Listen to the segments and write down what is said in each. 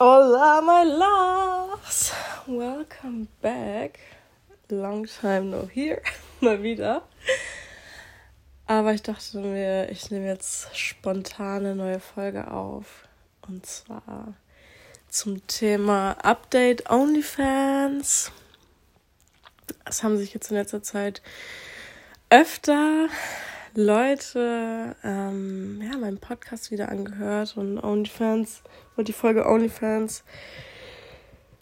Hola, my loves! Welcome back. Long time no here. Mal wieder. Aber ich dachte mir, ich nehme jetzt spontane neue Folge auf. Und zwar zum Thema Update OnlyFans. Es haben sich jetzt in letzter Zeit öfter Leute ähm, ja, meinen Podcast wieder angehört und OnlyFans und die Folge OnlyFans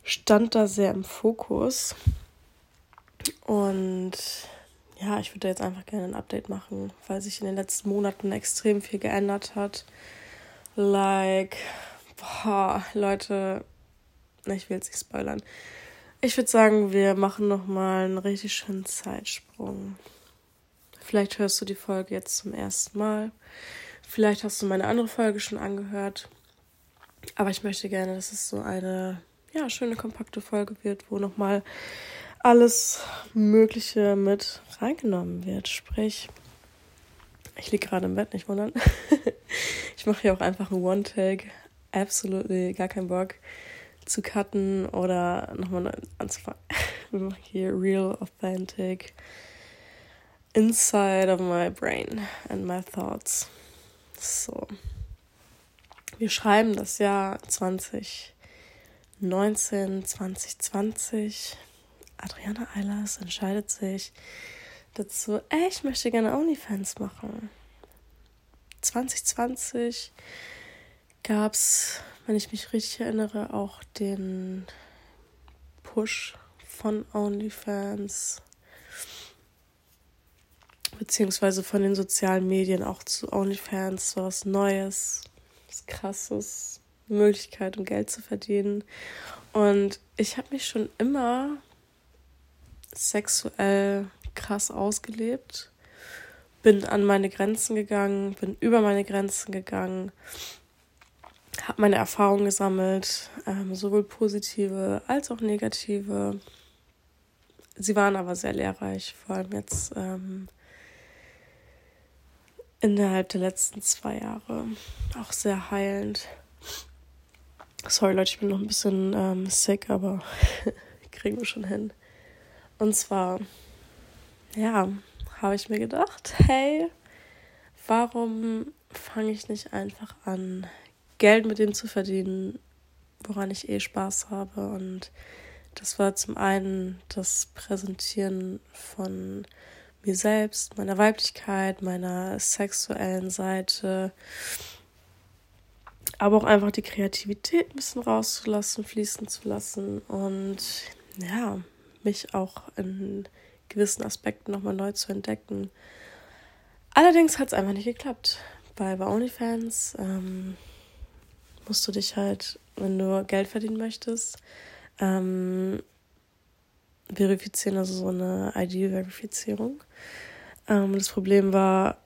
stand da sehr im Fokus. Und ja, ich würde jetzt einfach gerne ein Update machen, weil sich in den letzten Monaten extrem viel geändert hat. Like, boah, Leute, ich will jetzt nicht spoilern. Ich würde sagen, wir machen nochmal einen richtig schönen Zeitsprung. Vielleicht hörst du die Folge jetzt zum ersten Mal. Vielleicht hast du meine andere Folge schon angehört. Aber ich möchte gerne, dass es so eine ja, schöne, kompakte Folge wird, wo nochmal alles Mögliche mit reingenommen wird. Sprich, ich liege gerade im Bett, nicht wundern. ich mache hier auch einfach einen One-Take. Absolutely gar keinen Bock zu cutten oder nochmal anzufangen. Wir machen hier Real Authentic inside of my brain and my thoughts. So. Wir schreiben das Jahr 2019, 2020. Adriana Eilers entscheidet sich dazu, ey, ich möchte gerne OnlyFans machen. 2020 gab es, wenn ich mich richtig erinnere, auch den Push von OnlyFans beziehungsweise von den sozialen Medien auch zu OnlyFans, so was Neues, was Krasses, Möglichkeit, um Geld zu verdienen. Und ich habe mich schon immer sexuell krass ausgelebt, bin an meine Grenzen gegangen, bin über meine Grenzen gegangen, habe meine Erfahrungen gesammelt, ähm, sowohl positive als auch negative. Sie waren aber sehr lehrreich, vor allem jetzt ähm, innerhalb der letzten zwei Jahre. Auch sehr heilend. Sorry Leute, ich bin noch ein bisschen ähm, sick, aber kriegen wir schon hin. Und zwar, ja, habe ich mir gedacht, hey, warum fange ich nicht einfach an, Geld mit dem zu verdienen, woran ich eh Spaß habe. Und das war zum einen das Präsentieren von mir selbst, meiner Weiblichkeit, meiner sexuellen Seite, aber auch einfach die Kreativität ein bisschen rauszulassen, fließen zu lassen und ja, mich auch in gewissen Aspekten nochmal neu zu entdecken. Allerdings hat es einfach nicht geklappt. Bei, bei OnlyFans ähm, musst du dich halt, wenn du Geld verdienen möchtest, ähm, verifizieren, also so eine ID-Verifizierung. Ähm, das Problem war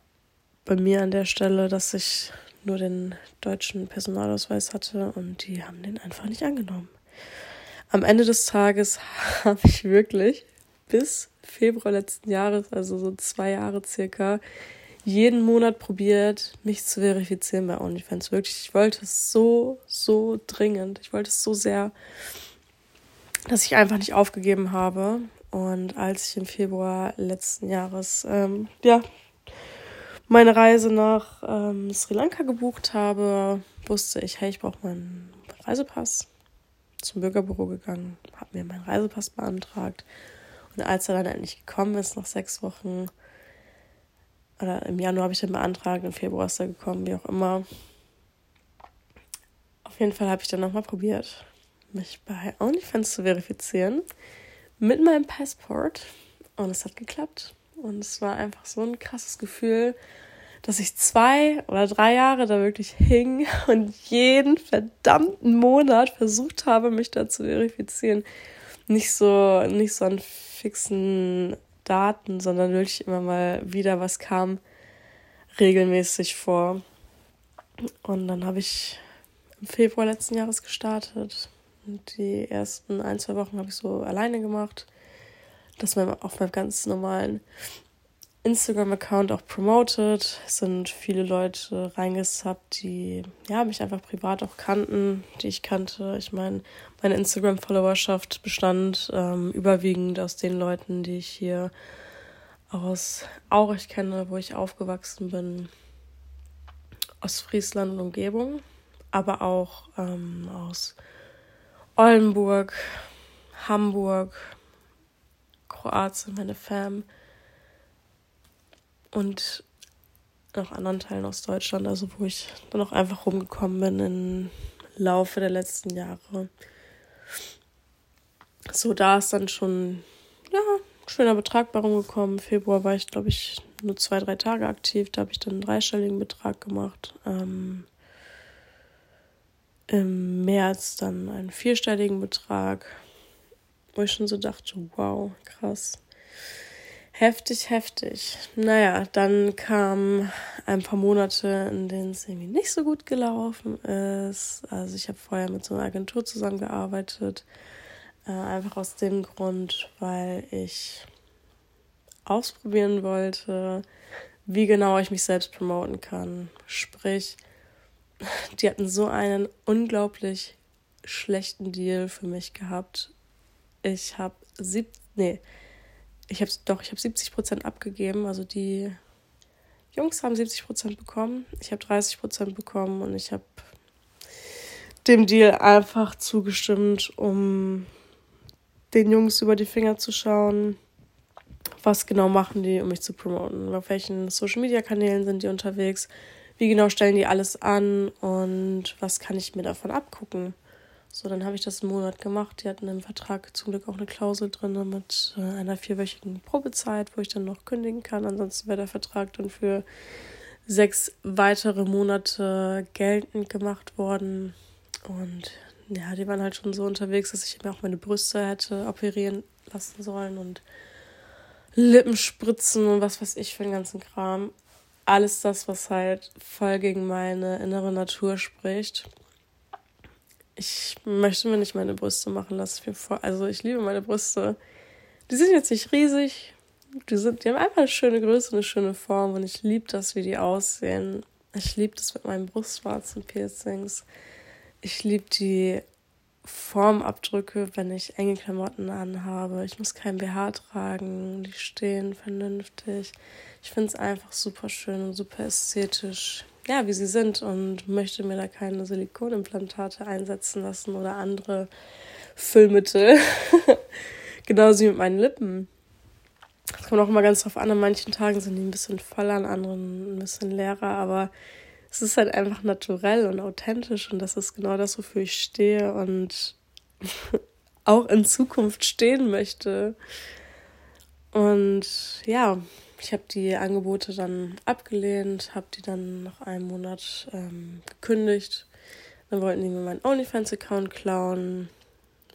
bei mir an der Stelle, dass ich nur den deutschen Personalausweis hatte und die haben den einfach nicht angenommen. Am Ende des Tages habe ich wirklich bis Februar letzten Jahres, also so zwei Jahre circa, jeden Monat probiert, mich zu verifizieren bei OnlyFans. Wirklich, ich wollte es so, so dringend. Ich wollte es so sehr dass ich einfach nicht aufgegeben habe. Und als ich im Februar letzten Jahres ähm, ja, meine Reise nach ähm, Sri Lanka gebucht habe, wusste ich, hey, ich brauche meinen Reisepass. Zum Bürgerbüro gegangen, habe mir meinen Reisepass beantragt. Und als er dann endlich gekommen ist, nach sechs Wochen, oder im Januar habe ich den beantragt, im Februar ist er gekommen, wie auch immer. Auf jeden Fall habe ich dann nochmal probiert mich bei OnlyFans zu verifizieren mit meinem Passport und es hat geklappt. Und es war einfach so ein krasses Gefühl, dass ich zwei oder drei Jahre da wirklich hing und jeden verdammten Monat versucht habe, mich da zu verifizieren. Nicht so, nicht so an fixen Daten, sondern wirklich immer mal wieder was kam regelmäßig vor. Und dann habe ich im Februar letzten Jahres gestartet die ersten ein, zwei Wochen habe ich so alleine gemacht. Das war auf meinem ganz normalen Instagram-Account auch promoted. Es sind viele Leute reingesubbt, die ja, mich einfach privat auch kannten, die ich kannte. Ich meine, meine Instagram-Followerschaft bestand ähm, überwiegend aus den Leuten, die ich hier aus Aurich kenne, wo ich aufgewachsen bin, aus Friesland und Umgebung, aber auch ähm, aus Oldenburg, Hamburg, Kroatien, meine Fam und noch anderen Teilen aus Deutschland, also wo ich dann auch einfach rumgekommen bin im Laufe der letzten Jahre. So, da ist dann schon, ja, schöner Betrag bei rumgekommen. Im Februar war ich, glaube ich, nur zwei, drei Tage aktiv. Da habe ich dann einen dreistelligen Betrag gemacht. Ähm, Im März dann einen vierstelligen Betrag, wo ich schon so dachte, wow, krass. Heftig, heftig. Naja, dann kamen ein paar Monate, in denen es irgendwie nicht so gut gelaufen ist. Also ich habe vorher mit so einer Agentur zusammengearbeitet. Äh, einfach aus dem Grund, weil ich ausprobieren wollte, wie genau ich mich selbst promoten kann. Sprich, die hatten so einen unglaublich schlechten Deal für mich gehabt. Ich habe sieb, nee, ich habe doch, ich habe 70 Prozent abgegeben. Also die Jungs haben 70 Prozent bekommen, ich habe 30 Prozent bekommen und ich habe dem Deal einfach zugestimmt, um den Jungs über die Finger zu schauen, was genau machen die, um mich zu promoten, auf welchen Social Media Kanälen sind die unterwegs, wie genau stellen die alles an und was kann ich mir davon abgucken. So, dann habe ich das einen Monat gemacht. Die hatten im Vertrag zum Glück auch eine Klausel drin mit äh, einer vierwöchigen Probezeit, wo ich dann noch kündigen kann. Ansonsten wäre der Vertrag dann für sechs weitere Monate geltend gemacht worden. Und ja, die waren halt schon so unterwegs, dass ich mir auch meine Brüste hätte operieren lassen sollen und Lippenspritzen und was weiß ich für den ganzen Kram. Alles das, was halt voll gegen meine innere Natur spricht ich möchte mir nicht meine Brüste machen lassen. Also ich liebe meine Brüste. Die sind jetzt nicht riesig. Die, sind, die haben einfach eine schöne Größe, eine schöne Form und ich liebe das, wie die aussehen. Ich liebe das mit meinen Brustwarzen-Piercings. Ich liebe die Formabdrücke, wenn ich enge Klamotten anhabe. Ich muss kein BH tragen. Die stehen vernünftig. Ich finde es einfach super schön und super ästhetisch ja, wie sie sind und möchte mir da keine Silikonimplantate einsetzen lassen oder andere Füllmittel. Genauso wie mit meinen Lippen. Das kommt auch immer ganz drauf an. An manchen Tagen sind die ein bisschen voller, an anderen ein bisschen leerer, aber es ist halt einfach naturell und authentisch und das ist genau das, wofür ich stehe und auch in Zukunft stehen möchte. Und ja, ich habe die Angebote dann abgelehnt, habe die dann nach einem Monat ähm, gekündigt. Dann wollten die mir meinen OnlyFans-Account klauen,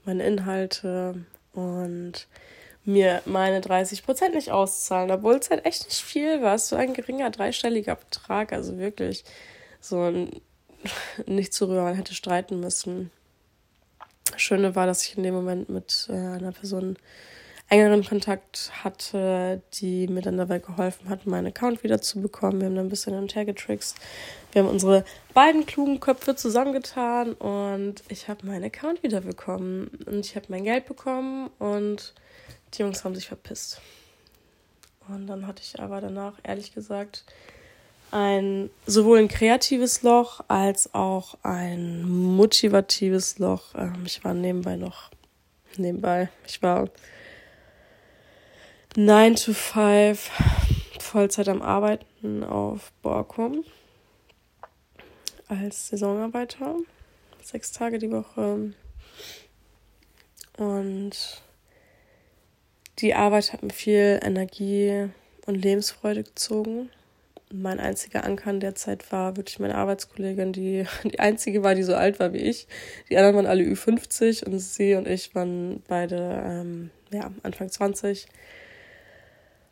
meine Inhalte und mir meine 30% nicht auszahlen, obwohl es halt echt nicht viel war. so ein geringer dreistelliger Betrag, also wirklich so ein nicht zu rühren, hätte streiten müssen. Das Schöne war, dass ich in dem Moment mit äh, einer Person engeren Kontakt hatte, die mir dann dabei geholfen hat, meinen Account wieder zu bekommen. Wir haben dann ein bisschen hin und her getrickst. Wir haben unsere beiden klugen Köpfe zusammengetan und ich habe meinen Account wieder bekommen. Und ich habe mein Geld bekommen und die Jungs haben sich verpisst. Und dann hatte ich aber danach, ehrlich gesagt, ein sowohl ein kreatives Loch als auch ein motivatives Loch. Ähm, ich war nebenbei noch nebenbei. Ich war 9 to 5 Vollzeit am Arbeiten auf Borkum als Saisonarbeiter. Sechs Tage die Woche. Und die Arbeit hat mir viel Energie und Lebensfreude gezogen. Mein einziger Anker in der Zeit war wirklich meine Arbeitskollegin, die die einzige war, die so alt war wie ich. Die anderen waren alle Ü50 und sie und ich waren beide ähm, ja, Anfang 20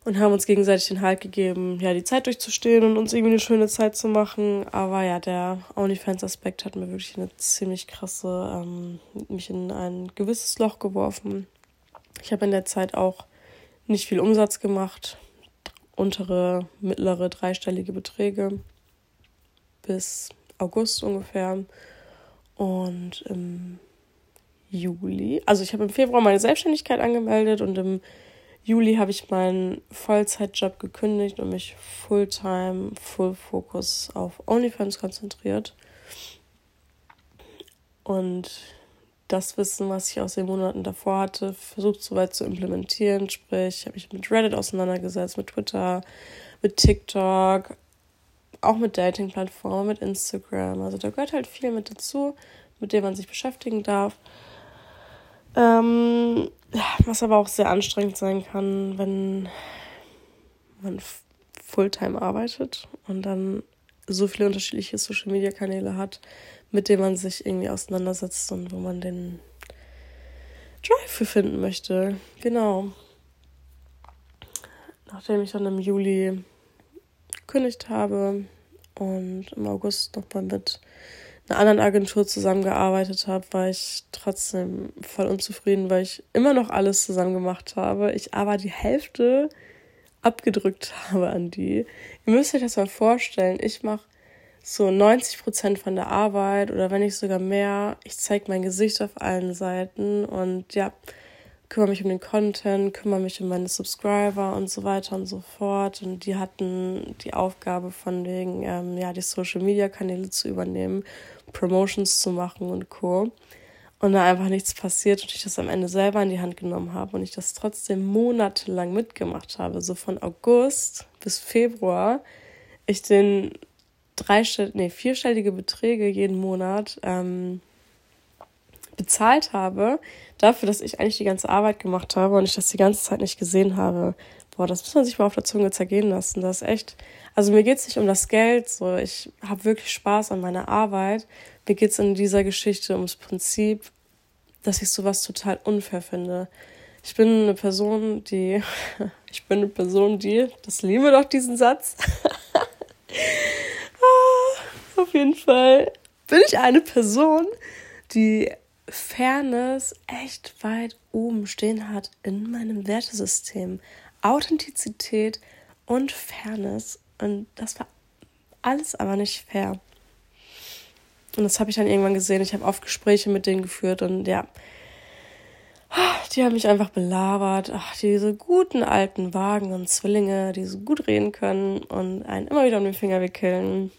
und haben uns gegenseitig den Halt gegeben, ja, die Zeit durchzustehen und uns irgendwie eine schöne Zeit zu machen. Aber ja, der OnlyFans-Aspekt hat mir wirklich eine ziemlich krasse, ähm, mich in ein gewisses Loch geworfen. Ich habe in der Zeit auch nicht viel Umsatz gemacht. untere, mittlere, dreistellige Beträge bis August ungefähr. Und im Juli, also ich habe im Februar meine Selbstständigkeit angemeldet und im Juli habe ich meinen Vollzeitjob gekündigt und mich Fulltime, Full Focus auf OnlyFans konzentriert. Und das Wissen, was ich aus den Monaten davor hatte, versucht soweit zu implementieren. Sprich, ich habe mich mit Reddit auseinandergesetzt, mit Twitter, mit TikTok, auch mit Dating-Plattformen, mit Instagram. Also da gehört halt viel mit dazu, mit dem man sich beschäftigen darf. Ähm, was aber auch sehr anstrengend sein kann, wenn man Fulltime arbeitet und dann so viele unterschiedliche Social-Media-Kanäle hat, mit denen man sich irgendwie auseinandersetzt und wo man den Drive für finden möchte. Genau. Nachdem ich dann im Juli gekündigt habe und im August nochmal mit einer anderen Agentur zusammengearbeitet habe, war ich trotzdem voll unzufrieden, weil ich immer noch alles zusammen gemacht habe. Ich aber die Hälfte abgedrückt habe an die. Ihr müsst euch das mal vorstellen. Ich mache so 90 Prozent von der Arbeit oder wenn nicht sogar mehr. Ich zeige mein Gesicht auf allen Seiten und ja, kümmere mich um den Content, kümmere mich um meine Subscriber und so weiter und so fort. Und die hatten die Aufgabe von wegen, ähm, ja, die Social Media Kanäle zu übernehmen, Promotions zu machen und Co. Und da einfach nichts passiert und ich das am Ende selber in die Hand genommen habe und ich das trotzdem monatelang mitgemacht habe, so von August bis Februar, ich den dreistell nee, vierstellige Beträge jeden Monat ähm, bezahlt habe, dafür, dass ich eigentlich die ganze Arbeit gemacht habe und ich das die ganze Zeit nicht gesehen habe. Boah, das muss man sich mal auf der Zunge zergehen lassen. Das ist echt. Also mir geht's nicht um das Geld, so ich habe wirklich Spaß an meiner Arbeit. Mir geht's in dieser Geschichte ums Prinzip, dass ich sowas total unfair finde. Ich bin eine Person, die, ich bin eine Person, die, das liebe doch diesen Satz. ah, auf jeden Fall bin ich eine Person, die Fairness echt weit oben stehen hat in meinem Wertesystem. Authentizität und Fairness. Und das war alles aber nicht fair. Und das habe ich dann irgendwann gesehen. Ich habe oft Gespräche mit denen geführt und ja, die haben mich einfach belabert. Ach, diese guten alten Wagen und Zwillinge, die so gut reden können und einen immer wieder um den Finger wickeln.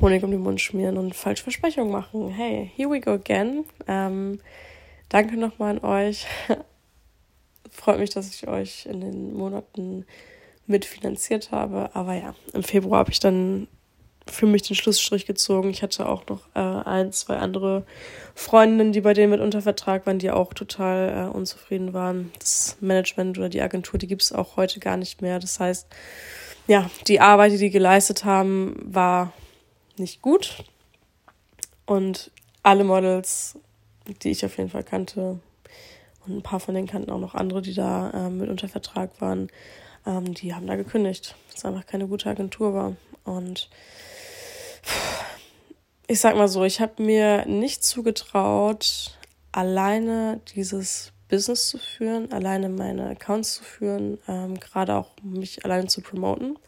Honig um den Mund schmieren und falsche Versprechungen machen. Hey, here we go again. Ähm, danke nochmal an euch. Freut mich, dass ich euch in den Monaten mitfinanziert habe. Aber ja, im Februar habe ich dann für mich den Schlussstrich gezogen. Ich hatte auch noch äh, ein, zwei andere Freundinnen, die bei denen mit unter Vertrag waren, die auch total äh, unzufrieden waren. Das Management oder die Agentur, die gibt es auch heute gar nicht mehr. Das heißt, ja, die Arbeit, die die geleistet haben, war nicht gut. Und alle Models, die ich auf jeden Fall kannte, und ein paar von denen kannten auch noch andere, die da ähm, mit unter Vertrag waren, ähm, die haben da gekündigt, weil es einfach keine gute Agentur war. Und ich sag mal so, ich habe mir nicht zugetraut, alleine dieses Business zu führen, alleine meine Accounts zu führen, ähm, gerade auch mich alleine zu promoten.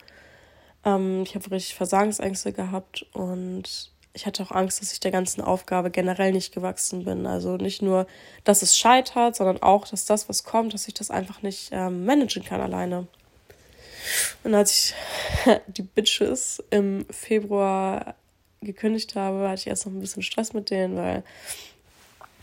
Ähm, ich habe richtig Versagensängste gehabt und ich hatte auch Angst, dass ich der ganzen Aufgabe generell nicht gewachsen bin. Also nicht nur, dass es scheitert, sondern auch, dass das, was kommt, dass ich das einfach nicht ähm, managen kann alleine. Und als ich die Bitches im Februar gekündigt habe, hatte ich erst noch ein bisschen Stress mit denen, weil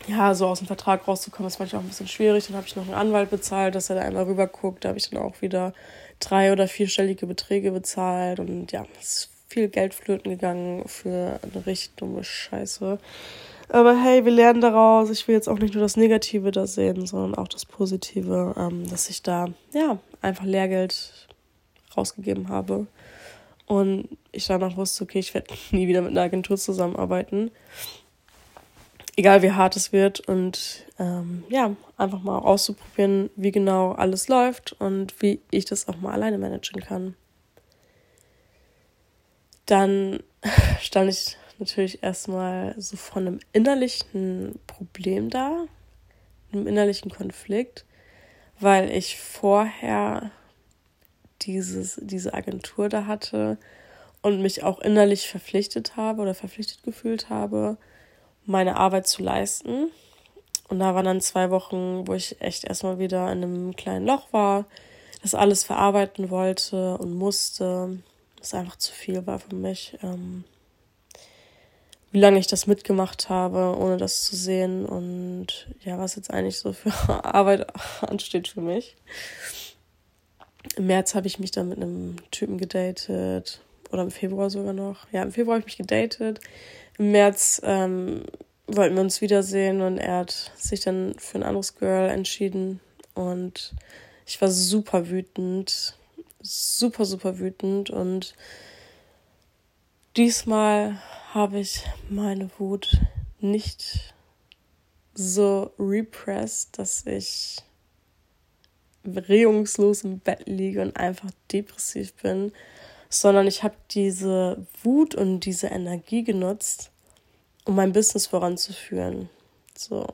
ja, so aus dem Vertrag rauszukommen, ist manchmal auch ein bisschen schwierig. Dann habe ich noch einen Anwalt bezahlt, dass er da einmal rüber guckt. Da habe ich dann auch wieder drei- oder vierstellige Beträge bezahlt. Und ja, es ist viel Geld flöten gegangen für eine richtig dumme Scheiße. Aber hey, wir lernen daraus. Ich will jetzt auch nicht nur das Negative da sehen, sondern auch das Positive, ähm, dass ich da ja einfach Lehrgeld rausgegeben habe. Und ich danach wusste, okay, ich werde nie wieder mit einer Agentur zusammenarbeiten egal wie hart es wird und ähm, ja, einfach mal auszuprobieren, wie genau alles läuft und wie ich das auch mal alleine managen kann. Dann stand ich natürlich erstmal so von einem innerlichen Problem da, einem innerlichen Konflikt, weil ich vorher dieses, diese Agentur da hatte und mich auch innerlich verpflichtet habe oder verpflichtet gefühlt habe, meine Arbeit zu leisten. Und da waren dann zwei Wochen, wo ich echt erstmal wieder in einem kleinen Loch war, das alles verarbeiten wollte und musste. Das einfach zu viel war für mich. Ähm, wie lange ich das mitgemacht habe, ohne das zu sehen und ja, was jetzt eigentlich so für Arbeit ansteht für mich. Im März habe ich mich dann mit einem Typen gedatet oder im Februar sogar noch. Ja, im Februar habe ich mich gedatet. Im März ähm, wollten wir uns wiedersehen und er hat sich dann für ein anderes Girl entschieden und ich war super wütend, super, super wütend und diesmal habe ich meine Wut nicht so repressed, dass ich regungslos im Bett liege und einfach depressiv bin, sondern ich habe diese Wut und diese Energie genutzt, um mein Business voranzuführen. So.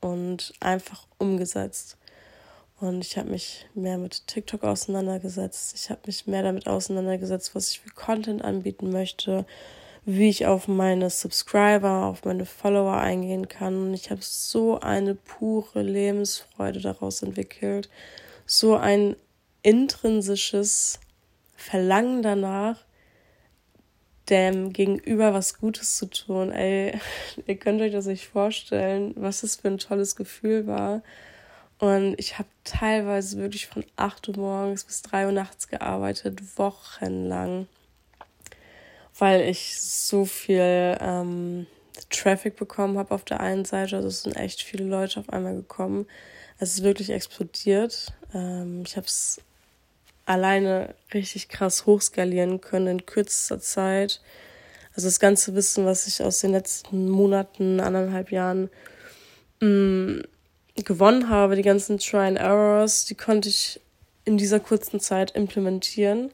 Und einfach umgesetzt. Und ich habe mich mehr mit TikTok auseinandergesetzt. Ich habe mich mehr damit auseinandergesetzt, was ich für Content anbieten möchte, wie ich auf meine Subscriber, auf meine Follower eingehen kann. Und ich habe so eine pure Lebensfreude daraus entwickelt. So ein intrinsisches Verlangen danach, dem Gegenüber was Gutes zu tun. Ey, ihr könnt euch das nicht vorstellen, was das für ein tolles Gefühl war. Und ich habe teilweise wirklich von 8 Uhr morgens bis 3 Uhr nachts gearbeitet, wochenlang, weil ich so viel ähm, Traffic bekommen habe auf der einen Seite. Also es sind echt viele Leute auf einmal gekommen. Es ist wirklich explodiert. Ähm, ich habe es alleine richtig krass hochskalieren können in kürzester Zeit. Also das ganze Wissen, was ich aus den letzten Monaten, anderthalb Jahren mh, mm, gewonnen habe, die ganzen Try and Errors, die konnte ich in dieser kurzen Zeit implementieren,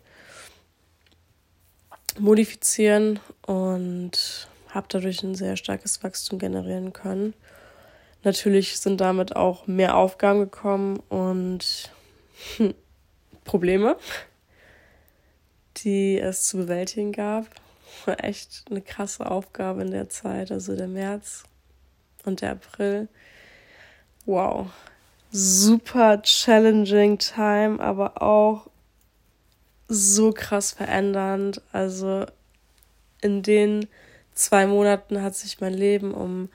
modifizieren und habe dadurch ein sehr starkes Wachstum generieren können. Natürlich sind damit auch mehr Aufgaben gekommen und Probleme, die es zu bewältigen gab. War echt eine krasse Aufgabe in der Zeit, also der März und der April. Wow. Super challenging time, aber auch so krass verändernd. Also in den zwei Monaten hat sich mein Leben um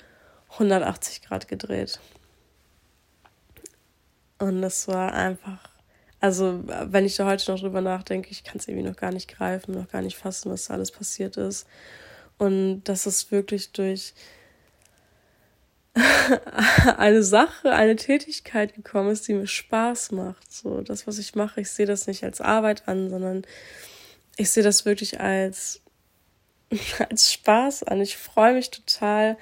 180 Grad gedreht. Und es war einfach also, wenn ich da heute noch drüber nachdenke, ich kann es irgendwie noch gar nicht greifen, noch gar nicht fassen, was da alles passiert ist. Und dass es wirklich durch eine Sache, eine Tätigkeit gekommen ist, die mir Spaß macht. So, das, was ich mache, ich sehe das nicht als Arbeit an, sondern ich sehe das wirklich als, als Spaß an. Ich freue mich total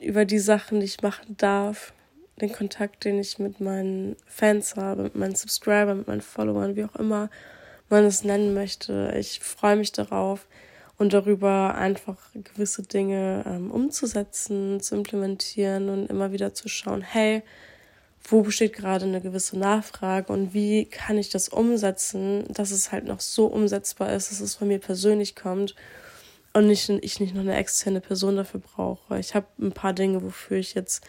über die Sachen, die ich machen darf den Kontakt, den ich mit meinen Fans habe, mit meinen Subscribern, mit meinen Followern, wie auch immer man es nennen möchte. Ich freue mich darauf und darüber, einfach gewisse Dinge ähm, umzusetzen, zu implementieren und immer wieder zu schauen, hey, wo besteht gerade eine gewisse Nachfrage und wie kann ich das umsetzen, dass es halt noch so umsetzbar ist, dass es von mir persönlich kommt und nicht, ich nicht noch eine externe Person dafür brauche. Ich habe ein paar Dinge, wofür ich jetzt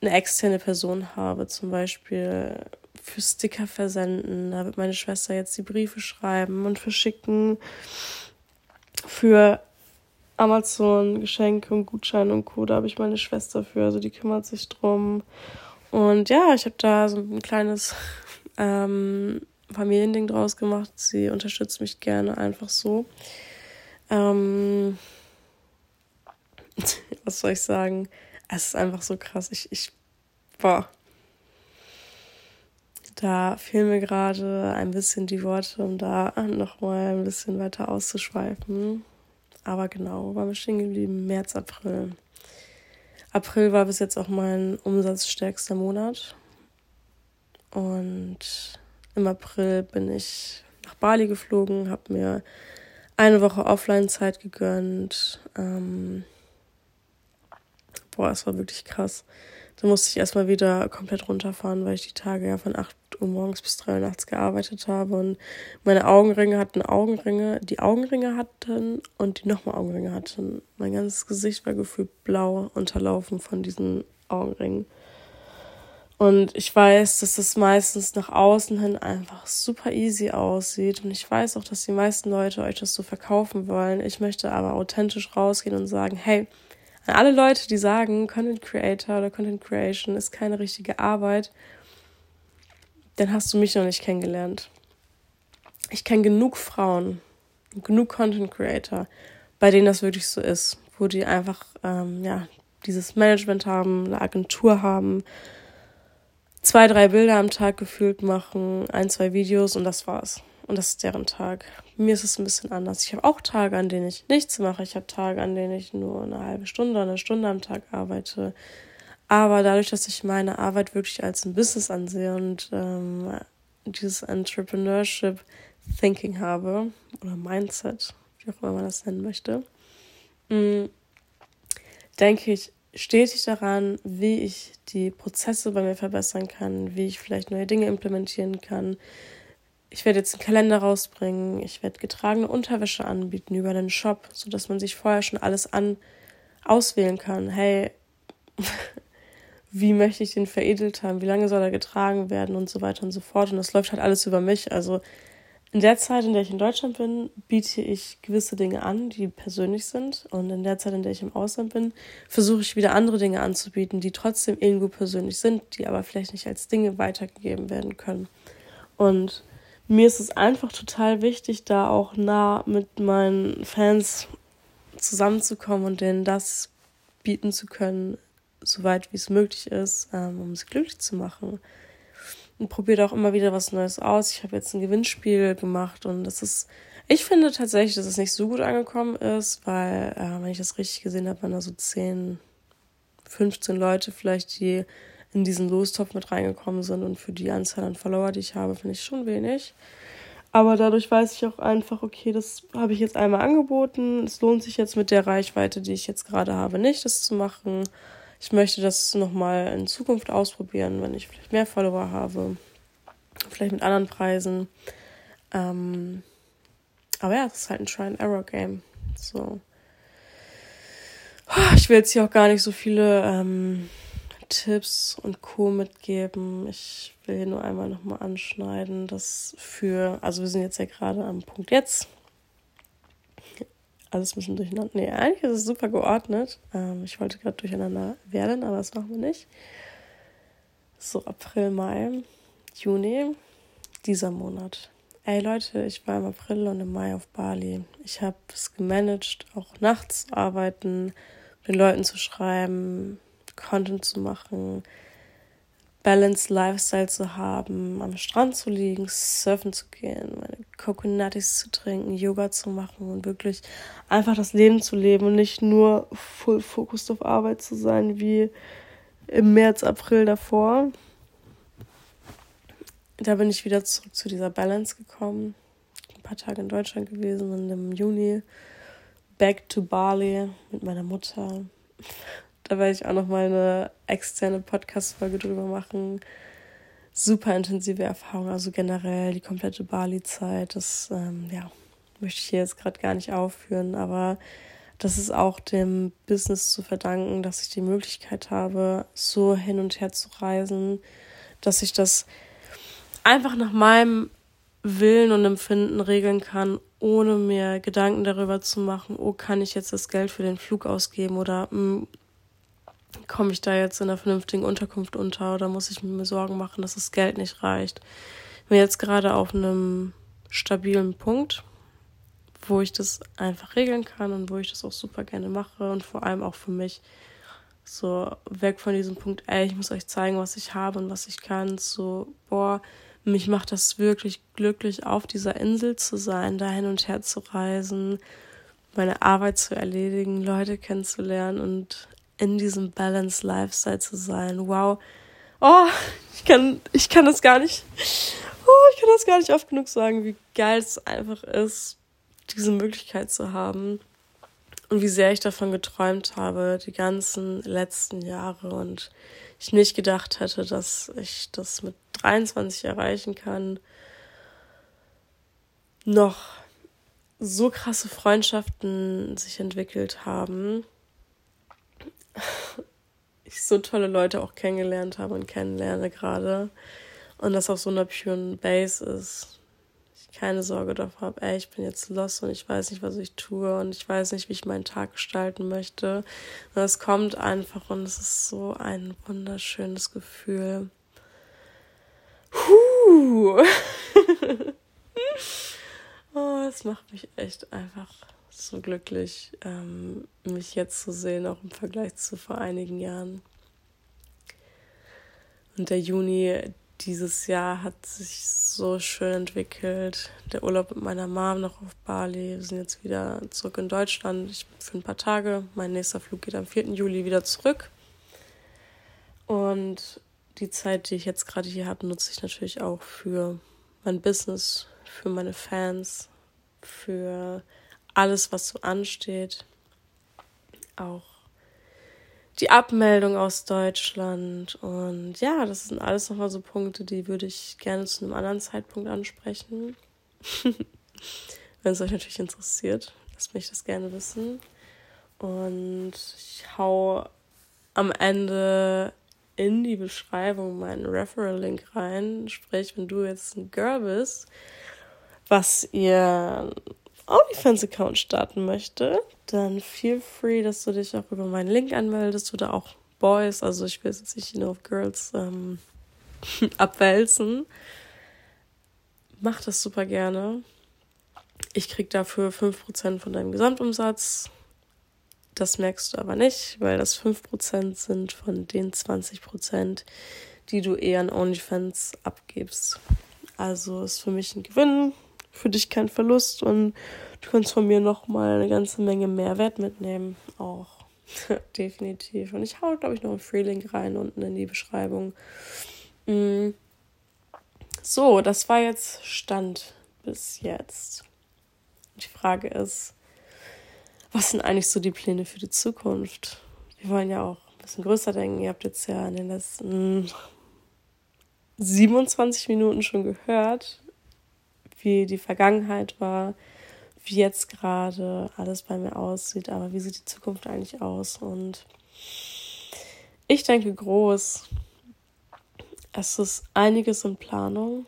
eine externe Person habe, zum Beispiel für Sticker versenden. Da wird meine Schwester jetzt die Briefe schreiben und verschicken. Für Amazon Geschenke und Gutscheine und Co. Da habe ich meine Schwester für, also die kümmert sich drum. Und ja, ich habe da so ein kleines ähm, Familiending draus gemacht. Sie unterstützt mich gerne einfach so. Ähm, was soll ich sagen? Es ist einfach so krass. Ich, ich, boah. Da fehlen mir gerade ein bisschen die Worte, um da nochmal ein bisschen weiter auszuschweifen. Aber genau, war mir stehen geblieben? März, April. April war bis jetzt auch mein umsatzstärkster Monat. Und im April bin ich nach Bali geflogen, habe mir eine Woche Offline-Zeit gegönnt. Ähm, boah, es war wirklich krass. Da musste ich erstmal wieder komplett runterfahren, weil ich die Tage ja von 8 8 Uhr morgens bis 3 Uhr nachts gearbeitet habe und meine Augenringe hatten Augenringe, die Augenringe hatten und die nochmal Augenringe hatten. Mein ganzes Gesicht war gefühlt blau unterlaufen von diesen Augenringen. Und ich weiß, dass das meistens nach außen hin einfach super easy aussieht. Und ich weiß auch, dass die meisten Leute euch das so verkaufen wollen. Ich möchte aber authentisch rausgehen und sagen, hey, an alle Leute, die sagen, Content Creator oder Content Creation ist keine richtige Arbeit, dann hast du mich noch nicht kennengelernt. Ich kenne genug Frauen, genug Content Creator, bei denen das wirklich so ist, wo die einfach ähm, ja dieses Management haben, eine Agentur haben, zwei, drei Bilder am Tag gefühlt machen, ein, zwei Videos und das war's. Und das ist deren Tag. Mir ist es ein bisschen anders. Ich habe auch Tage, an denen ich nichts mache. Ich habe Tage, an denen ich nur eine halbe Stunde, eine Stunde am Tag arbeite. Aber dadurch, dass ich meine Arbeit wirklich als ein Business ansehe und ähm, dieses Entrepreneurship Thinking habe oder Mindset, wie auch immer man das nennen möchte, mm, denke ich stetig daran, wie ich die Prozesse bei mir verbessern kann, wie ich vielleicht neue Dinge implementieren kann. Ich werde jetzt einen Kalender rausbringen, ich werde getragene Unterwäsche anbieten über den Shop, sodass man sich vorher schon alles an auswählen kann. Hey, wie möchte ich den veredelt haben, wie lange soll er getragen werden und so weiter und so fort. Und das läuft halt alles über mich. Also in der Zeit, in der ich in Deutschland bin, biete ich gewisse Dinge an, die persönlich sind. Und in der Zeit, in der ich im Ausland bin, versuche ich wieder andere Dinge anzubieten, die trotzdem irgendwo persönlich sind, die aber vielleicht nicht als Dinge weitergegeben werden können. Und mir ist es einfach total wichtig, da auch nah mit meinen Fans zusammenzukommen und denen das bieten zu können, soweit wie es möglich ist, ähm, um sie glücklich zu machen. Und probiert auch immer wieder was Neues aus. Ich habe jetzt ein Gewinnspiel gemacht und das ist, ich finde tatsächlich, dass es nicht so gut angekommen ist, weil, äh, wenn ich das richtig gesehen habe, waren da so 10, 15 Leute vielleicht, die in diesen Lostopf mit reingekommen sind und für die Anzahl an Follower, die ich habe, finde ich schon wenig. Aber dadurch weiß ich auch einfach, okay, das habe ich jetzt einmal angeboten. Es lohnt sich jetzt mit der Reichweite, die ich jetzt gerade habe, nicht, das zu machen ich möchte das nochmal in Zukunft ausprobieren, wenn ich vielleicht mehr Follower habe. Vielleicht mit anderen Preisen. Ähm, aber ja, es ist halt ein Try-and-Error-Game. So. Ich will jetzt hier auch gar nicht so viele ähm, Tipps und Co. mitgeben. Ich will hier nur einmal nochmal anschneiden, dass für, also wir sind jetzt ja gerade am Punkt jetzt alles ein bisschen durcheinander. Nee, eigentlich ist es super geordnet. Ähm, ich wollte gerade durcheinander werden, aber das machen wir nicht. So, April, Mai, Juni, dieser Monat. Ey Leute, ich war im April und im Mai auf Bali. Ich habe es gemanagt, auch nachts zu arbeiten, den Leuten zu schreiben, Content zu machen, Balanced Lifestyle zu haben, am Strand zu liegen, surfen zu gehen, meine Coconutis zu trinken, Yoga zu machen und wirklich einfach das Leben zu leben und nicht nur full focused auf Arbeit zu sein wie im März, April davor. Da bin ich wieder zurück zu dieser Balance gekommen. Ein paar Tage in Deutschland gewesen und im Juni back to Bali mit meiner Mutter. Da werde ich auch noch mal eine externe Podcast-Folge drüber machen. Super intensive Erfahrung, also generell die komplette Bali-Zeit. Das, ähm, ja, möchte ich hier jetzt gerade gar nicht aufführen, aber das ist auch dem Business zu verdanken, dass ich die Möglichkeit habe, so hin und her zu reisen, dass ich das einfach nach meinem Willen und Empfinden regeln kann, ohne mir Gedanken darüber zu machen, oh, kann ich jetzt das Geld für den Flug ausgeben oder mh, hm, komme ich da jetzt in einer vernünftigen Unterkunft unter oder muss ich mir Sorgen machen, dass das Geld nicht reicht. Ich bin jetzt gerade auf einem stabilen Punkt, wo ich das einfach regeln kann und wo ich das auch super gerne mache und vor allem auch für mich so weg von diesem Punkt, ey, ich muss euch zeigen, was ich habe und was ich kann, so, boah, mich macht das wirklich glücklich, auf dieser Insel zu sein, da hin und her zu reisen, meine Arbeit zu erledigen, Leute kennenzulernen und in diesem Balanced Lifestyle zu sein. Wow. Oh, ich kann, ich kann das gar nicht, oh, ich kann das gar nicht oft genug sagen, wie geil es einfach ist, diese Möglichkeit zu haben. Und wie sehr ich davon geträumt habe, die ganzen letzten Jahre. Und ich nicht gedacht hätte, dass ich das mit 23 erreichen kann, noch so krasse Freundschaften sich entwickelt haben. Ich so tolle Leute auch kennengelernt habe und kennenlerne gerade. Und das auf so einer puren Base ist. Ich keine Sorge davor habe, ey, ich bin jetzt lost und ich weiß nicht, was ich tue und ich weiß nicht, wie ich meinen Tag gestalten möchte. Und es kommt einfach und es ist so ein wunderschönes Gefühl. Huh. oh, es macht mich echt einfach so glücklich, ähm, mich jetzt zu sehen, auch im Vergleich zu vor einigen Jahren. Und der Juni dieses Jahr hat sich so schön entwickelt. Der Urlaub mit meiner Mom noch auf Bali. Wir sind jetzt wieder zurück in Deutschland. Ich bin für ein paar Tage. Mein nächster Flug geht am 4. Juli wieder zurück. Und die Zeit, die ich jetzt gerade hier habe, nutze ich natürlich auch für mein Business, für meine Fans, für alles, was so ansteht. Auch die Abmeldung aus Deutschland. Und ja, das sind alles nochmal so Punkte, die würde ich gerne zu einem anderen Zeitpunkt ansprechen. Wenn es euch natürlich interessiert, lasst mich das gerne wissen. Und ich hau am Ende in die Beschreibung meinen Referral-Link rein. Sprich, wenn du jetzt ein Girl bist, was ihr OnlyFans-Account starten möchte, dann feel free, dass du dich auch über meinen Link anmeldest oder auch Boys. Also ich will jetzt nicht nur auf Girls ähm, abwälzen. Mach das super gerne. Ich krieg dafür 5% von deinem Gesamtumsatz. Das merkst du aber nicht, weil das 5% sind von den 20%, die du eher an OnlyFans abgibst. Also ist für mich ein Gewinn, für dich kein Verlust und du kannst von mir nochmal eine ganze Menge Mehrwert mitnehmen. Auch definitiv. Und ich hau, glaube ich, noch einen Freelink rein unten in die Beschreibung. Mm. So, das war jetzt Stand bis jetzt. Die Frage ist, was sind eigentlich so die Pläne für die Zukunft? Wir wollen ja auch ein bisschen größer denken. Ihr habt jetzt ja in den letzten 27 Minuten schon gehört, wie die Vergangenheit war, wie jetzt gerade alles bei mir aussieht, aber wie sieht die Zukunft eigentlich aus? Und ich denke groß. Es ist einiges in Planung.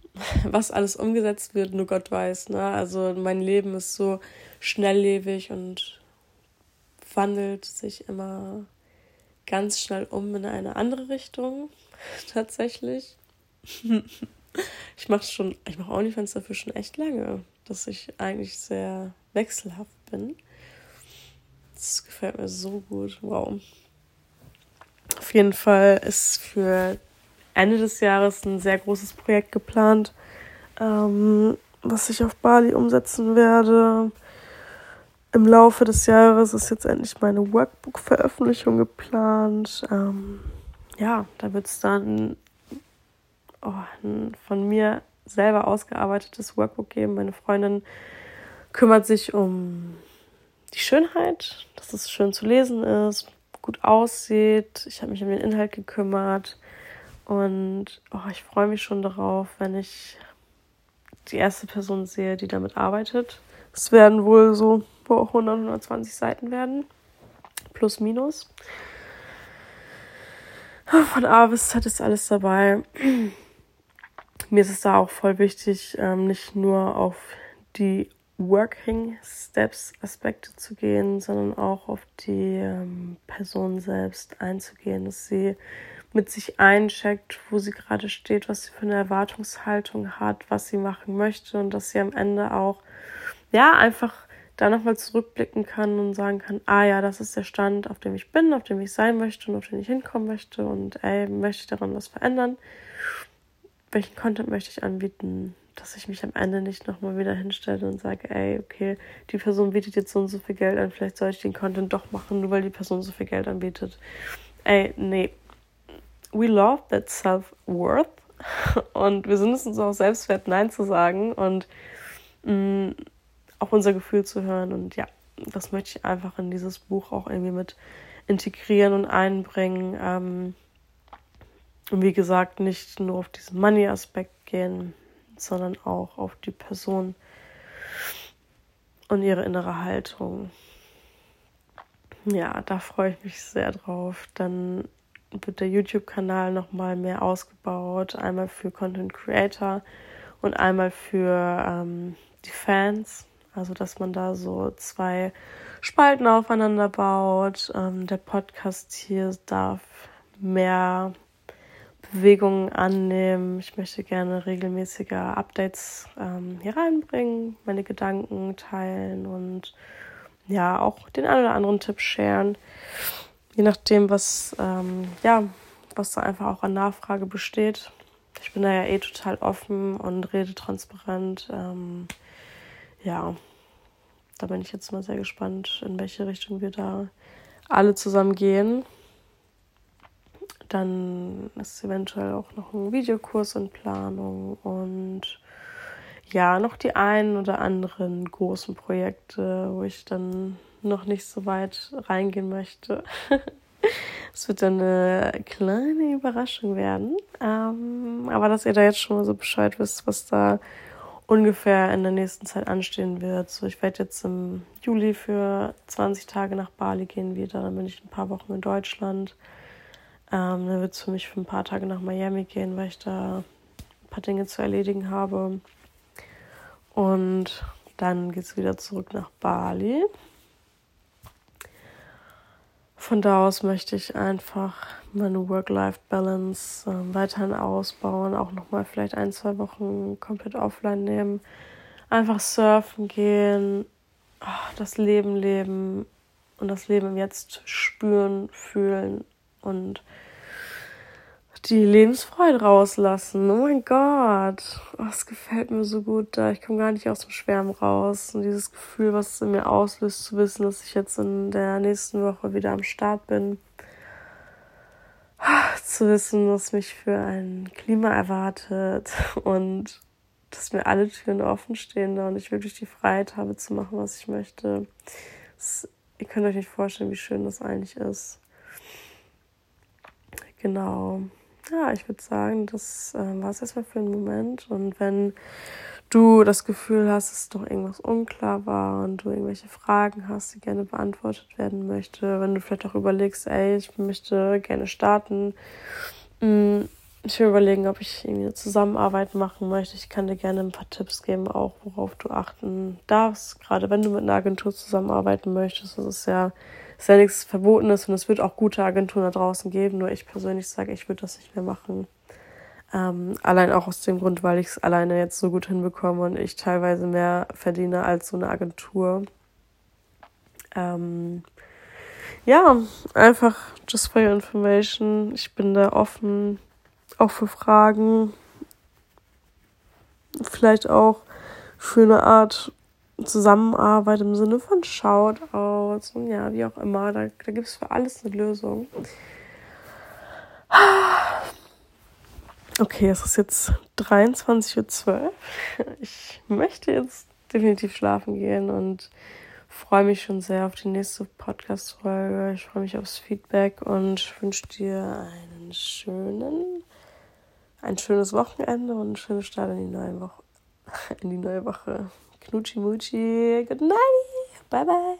Was alles umgesetzt wird, nur Gott weiß. Ne? Also mein Leben ist so schnelllebig und wandelt sich immer ganz schnell um in eine andere Richtung. Tatsächlich. Ich mache schon, ich mache OnlyFans dafür schon echt lange, dass ich eigentlich sehr wechselhaft bin. Das gefällt mir so gut. Wow. Auf jeden Fall ist für Ende des Jahres ein sehr großes Projekt geplant, ähm, was ich auf Bali umsetzen werde. Im Laufe des Jahres ist jetzt endlich meine Workbook-Veröffentlichung geplant. Ähm, ja, da wird es dann oh, ein von mir selber ausgearbeitetes Workbook geben. Meine Freundin kümmert sich um die Schönheit, dass es schön zu lesen ist, gut aussieht. Ich habe mich um den Inhalt gekümmert und oh, ich freue mich schon darauf, wenn ich die erste Person sehe, die damit arbeitet. Es werden wohl so 100, 120 Seiten werden, plus minus. Von A bis Z ist alles dabei mir ist es da auch voll wichtig, ähm, nicht nur auf die Working Steps Aspekte zu gehen, sondern auch auf die ähm, Person selbst einzugehen, dass sie mit sich eincheckt, wo sie gerade steht, was sie für eine Erwartungshaltung hat, was sie machen möchte und dass sie am Ende auch, ja, einfach da nochmal zurückblicken kann und sagen kann, ah ja, das ist der Stand, auf dem ich bin, auf dem ich sein möchte und auf den ich hinkommen möchte und ey, möchte ich daran was verändern welchen Content möchte ich anbieten, dass ich mich am Ende nicht nochmal wieder hinstelle und sage, ey, okay, die Person bietet jetzt so und so viel Geld an, vielleicht soll ich den Content doch machen, nur weil die Person so viel Geld anbietet. Ey, nee. We love that self-worth und wir sind es uns auch selbst wert, Nein zu sagen und mh, mm, auch unser Gefühl zu hören und ja, das möchte ich einfach in dieses Buch auch irgendwie mit integrieren und einbringen. Ähm, Und wie gesagt, nicht nur auf diesen Money-Aspekt gehen, sondern auch auf die Person und ihre innere Haltung. Ja, da freue ich mich sehr drauf. Dann wird der YouTube-Kanal nochmal mehr ausgebaut. Einmal für Content Creator und einmal für ähm, die Fans. Also, dass man da so zwei Spalten aufeinander baut. Ähm, der Podcast hier darf mehr Bewegungen annehmen. Ich möchte gerne regelmäßiger Updates ähm, hier reinbringen, meine Gedanken teilen und ja, auch den einen oder anderen Tipp sharen. Je nachdem, was, ähm, ja, was da einfach auch an Nachfrage besteht. Ich bin da ja eh total offen und rede transparent. Ähm, ja, da bin ich jetzt mal sehr gespannt, in welche Richtung wir da alle zusammen gehen. Dann ist eventuell auch noch ein Videokurs in Planung und ja, noch die einen oder anderen großen Projekte, wo ich dann noch nicht so weit reingehen möchte. Es wird dann eine kleine Überraschung werden. Ähm, aber dass ihr da jetzt schon mal so Bescheid wisst, was da ungefähr in der nächsten Zeit anstehen wird. So, ich werde jetzt im Juli für 20 Tage nach Bali gehen wieder. Dann bin ich ein paar Wochen in Deutschland. Ähm, dann wird es für mich für ein paar Tage nach Miami gehen, weil ich da ein paar Dinge zu erledigen habe. Und dann geht es wieder zurück nach Bali. Von da aus möchte ich einfach meine Work-Life-Balance äh, weiterhin ausbauen, auch nochmal vielleicht ein, zwei Wochen komplett offline nehmen, einfach surfen gehen, oh, das Leben leben und das Leben Jetzt spüren, fühlen und die Lebensfreude rauslassen. Oh mein Gott, oh, das gefällt mir so gut da. Ich komme gar nicht aus dem Schwärmen raus. Und dieses Gefühl, was es in mir auslöst, zu wissen, dass ich jetzt in der nächsten Woche wieder am Start bin. Zu wissen, was mich für ein Klima erwartet und dass mir alle Türen offen stehen und ich wirklich die Freiheit habe zu machen, was ich möchte. Das, ihr könnt euch nicht vorstellen, wie schön das eigentlich ist. Genau. Ja, ich würde sagen, das äh, war es erstmal für einen Moment. Und wenn du das Gefühl hast, dass doch irgendwas unklar war und du irgendwelche Fragen hast, die gerne beantwortet werden möchte, wenn du vielleicht auch überlegst, ey, ich möchte gerne starten, mm, ich will überlegen, ob ich irgendwie eine Zusammenarbeit machen möchte. Ich kann dir gerne ein paar Tipps geben, auch worauf du achten darfst, gerade wenn du mit einer Agentur zusammenarbeiten möchtest. Das ist ja ist ja nichts Verbotenes und es wird auch gute Agenturen da draußen geben. Nur ich persönlich sage, ich würde das nicht mehr machen. Ähm, allein auch aus dem Grund, weil ich es alleine jetzt so gut hinbekomme und ich teilweise mehr verdiene als so eine Agentur. Ähm, ja, einfach just for your information. Ich bin da offen, auch für Fragen. Vielleicht auch für eine Art Zusammenarbeit im Sinne von Shoutouts und ja, wie auch immer. Da, da gibt es für alles eine Lösung. Okay, es ist jetzt 23.12 Uhr. Ich möchte jetzt definitiv schlafen gehen und freue mich schon sehr auf die nächste Podcast-Folge. Ich freue mich aufs Feedback und wünsche dir einen schönen, ein schönes Wochenende und einen schönen Start in die neue Woche. In die neue Woche. Knutschi Mutschi. Good night. Bye bye.